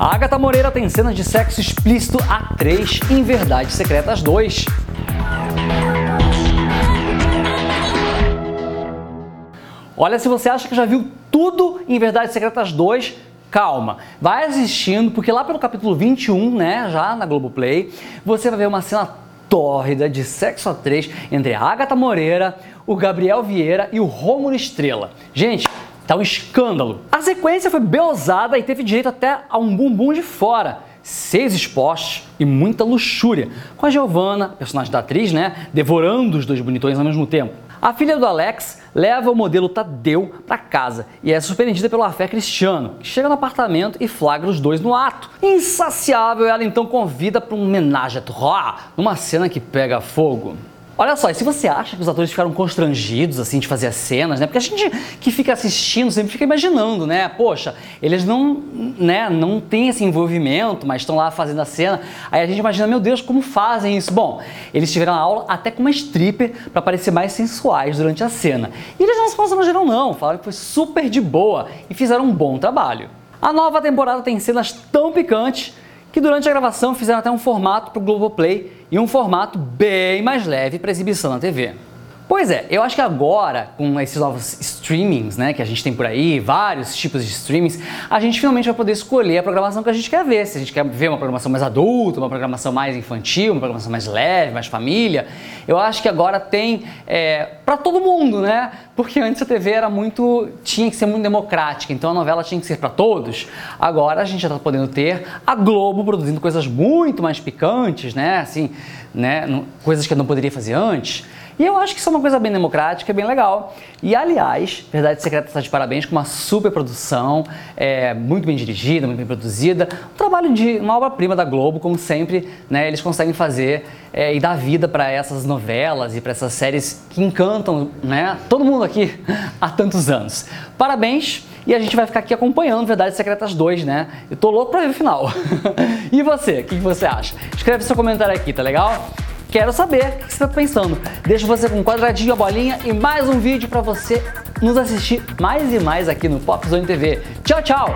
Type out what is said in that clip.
A Agatha Moreira tem cenas de sexo explícito a 3 em Verdades Secretas 2. Olha, se você acha que já viu tudo em Verdades Secretas 2, calma. Vai assistindo, porque lá pelo capítulo 21, né, já na Globoplay, você vai ver uma cena tórrida de sexo a 3 entre a Agatha Moreira, o Gabriel Vieira e o Rômulo Estrela. Gente, Tá um escândalo. A sequência foi bem ousada e teve direito até a um bumbum de fora. Seis expostos e muita luxúria, com a Giovanna, personagem da atriz, né, devorando os dois bonitões ao mesmo tempo. A filha do Alex leva o modelo Tadeu para casa e é surpreendida pelo afé cristiano, que chega no apartamento e flagra os dois no ato. Insaciável, ela então convida para um homenagem a trois, numa cena que pega fogo. Olha só, e se você acha que os atores ficaram constrangidos assim de fazer as cenas, né? Porque a gente que fica assistindo sempre fica imaginando, né? Poxa, eles não, né, não têm esse envolvimento, mas estão lá fazendo a cena. Aí a gente imagina, meu Deus, como fazem isso? Bom, eles tiveram a aula até com uma stripper para parecer mais sensuais durante a cena. E eles não se constrangeram não, falaram que foi super de boa e fizeram um bom trabalho. A nova temporada tem cenas tão picantes que durante a gravação fizeram até um formato para o Globoplay e um formato bem mais leve para exibição na TV. Pois é, eu acho que agora, com esses novos streamings, né, que a gente tem por aí, vários tipos de streamings, a gente finalmente vai poder escolher a programação que a gente quer ver. Se a gente quer ver uma programação mais adulta, uma programação mais infantil, uma programação mais leve, mais família, eu acho que agora tem é, para todo mundo, né? Porque antes a TV era muito, tinha que ser muito democrática, então a novela tinha que ser para todos. Agora a gente já está podendo ter a Globo produzindo coisas muito mais picantes, né? Assim, né? Coisas que eu não poderia fazer antes. E eu acho que isso é uma coisa bem democrática, bem legal. E aliás, Verdade Secreta está de parabéns com uma super produção, é, muito bem dirigida, muito bem produzida. Um trabalho de uma obra-prima da Globo, como sempre, né, eles conseguem fazer é, e dar vida para essas novelas e para essas séries que encantam né, todo mundo aqui há tantos anos. Parabéns! E a gente vai ficar aqui acompanhando Verdades Secretas 2, né? Eu tô louco pra ver o final. e você, o que você acha? Escreve seu comentário aqui, tá legal? Quero saber o que você está pensando. Deixo você com um quadradinho, a bolinha e mais um vídeo para você nos assistir mais e mais aqui no Pop Zone TV. Tchau, tchau!